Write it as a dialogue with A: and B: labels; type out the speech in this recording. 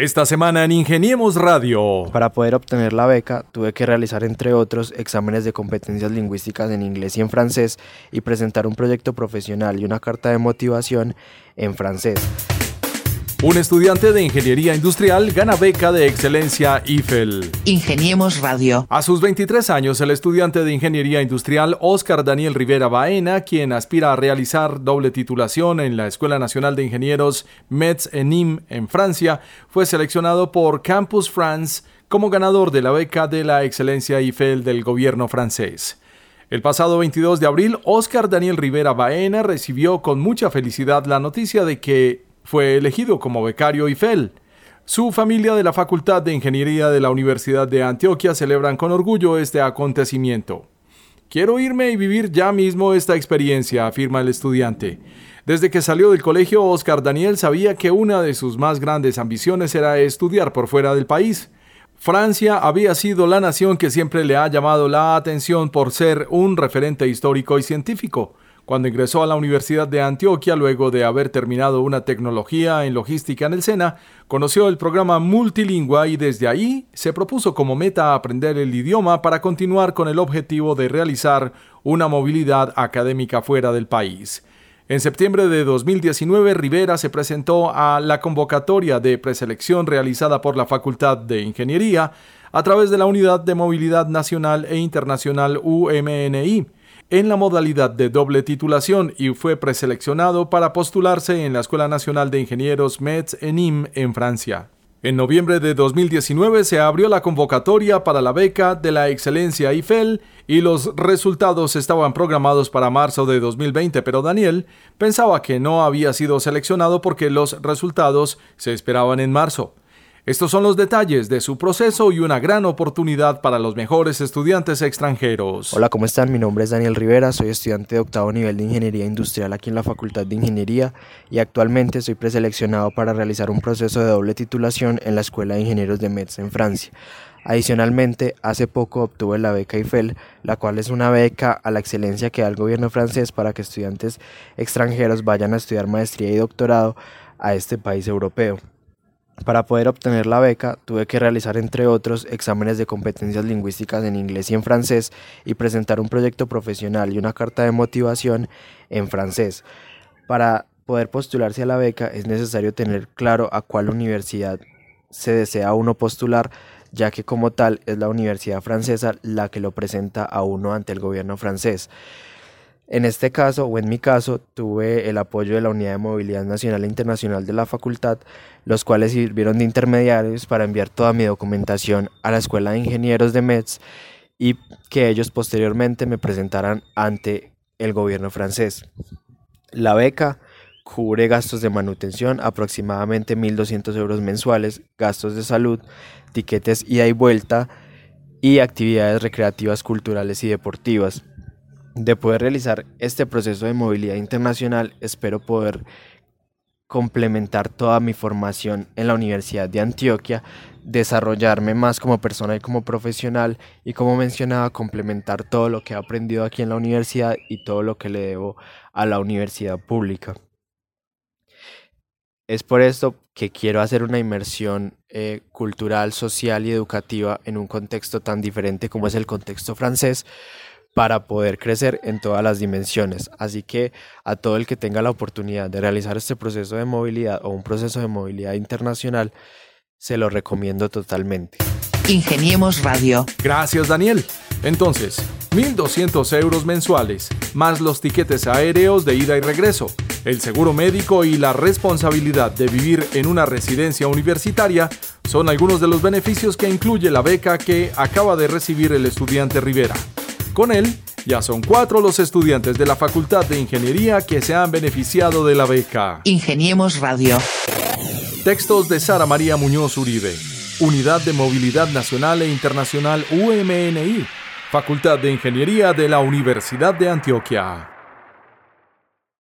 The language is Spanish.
A: Esta semana en Ingeniemos Radio.
B: Para poder obtener la beca, tuve que realizar, entre otros, exámenes de competencias lingüísticas en inglés y en francés y presentar un proyecto profesional y una carta de motivación en francés.
A: Un estudiante de ingeniería industrial gana beca de excelencia IFEL.
C: Ingeniemos Radio.
A: A sus 23 años, el estudiante de ingeniería industrial Oscar Daniel Rivera Baena, quien aspira a realizar doble titulación en la Escuela Nacional de Ingenieros Metz en Nîmes, en Francia, fue seleccionado por Campus France como ganador de la beca de la excelencia IFEL del gobierno francés. El pasado 22 de abril, Oscar Daniel Rivera Baena recibió con mucha felicidad la noticia de que fue elegido como becario IFEL. Su familia de la Facultad de Ingeniería de la Universidad de Antioquia celebran con orgullo este acontecimiento. Quiero irme y vivir ya mismo esta experiencia, afirma el estudiante. Desde que salió del colegio, Oscar Daniel sabía que una de sus más grandes ambiciones era estudiar por fuera del país. Francia había sido la nación que siempre le ha llamado la atención por ser un referente histórico y científico. Cuando ingresó a la Universidad de Antioquia, luego de haber terminado una tecnología en logística en el SENA, conoció el programa multilingüe y desde ahí se propuso como meta aprender el idioma para continuar con el objetivo de realizar una movilidad académica fuera del país. En septiembre de 2019, Rivera se presentó a la convocatoria de preselección realizada por la Facultad de Ingeniería a través de la Unidad de Movilidad Nacional e Internacional UMNI en la modalidad de doble titulación y fue preseleccionado para postularse en la Escuela Nacional de Ingenieros Metz en en Francia. En noviembre de 2019 se abrió la convocatoria para la beca de la excelencia IFEL y los resultados estaban programados para marzo de 2020, pero Daniel pensaba que no había sido seleccionado porque los resultados se esperaban en marzo. Estos son los detalles de su proceso y una gran oportunidad para los mejores estudiantes extranjeros.
B: Hola, ¿cómo están? Mi nombre es Daniel Rivera, soy estudiante de octavo nivel de Ingeniería Industrial aquí en la Facultad de Ingeniería y actualmente soy preseleccionado para realizar un proceso de doble titulación en la Escuela de Ingenieros de Metz en Francia. Adicionalmente, hace poco obtuve la beca IFEL, la cual es una beca a la excelencia que da el gobierno francés para que estudiantes extranjeros vayan a estudiar maestría y doctorado a este país europeo. Para poder obtener la beca, tuve que realizar, entre otros, exámenes de competencias lingüísticas en inglés y en francés y presentar un proyecto profesional y una carta de motivación en francés. Para poder postularse a la beca es necesario tener claro a cuál universidad se desea uno postular, ya que como tal es la universidad francesa la que lo presenta a uno ante el gobierno francés. En este caso, o en mi caso, tuve el apoyo de la Unidad de Movilidad Nacional e Internacional de la facultad, los cuales sirvieron de intermediarios para enviar toda mi documentación a la Escuela de Ingenieros de Metz y que ellos posteriormente me presentaran ante el gobierno francés. La beca cubre gastos de manutención, aproximadamente 1.200 euros mensuales, gastos de salud, tiquetes ida y vuelta y actividades recreativas, culturales y deportivas de poder realizar este proceso de movilidad internacional, espero poder complementar toda mi formación en la Universidad de Antioquia, desarrollarme más como persona y como profesional y como mencionaba, complementar todo lo que he aprendido aquí en la universidad y todo lo que le debo a la universidad pública. Es por esto que quiero hacer una inmersión eh, cultural, social y educativa en un contexto tan diferente como es el contexto francés, para poder crecer en todas las dimensiones. Así que a todo el que tenga la oportunidad de realizar este proceso de movilidad o un proceso de movilidad internacional, se lo recomiendo totalmente.
C: Ingeniemos Radio.
A: Gracias Daniel. Entonces, 1.200 euros mensuales, más los tiquetes aéreos de ida y regreso, el seguro médico y la responsabilidad de vivir en una residencia universitaria son algunos de los beneficios que incluye la beca que acaba de recibir el estudiante Rivera. Con él, ya son cuatro los estudiantes de la Facultad de Ingeniería que se han beneficiado de la beca.
C: Ingeniemos Radio.
A: Textos de Sara María Muñoz Uribe. Unidad de Movilidad Nacional e Internacional UMNI. Facultad de Ingeniería de la Universidad de Antioquia.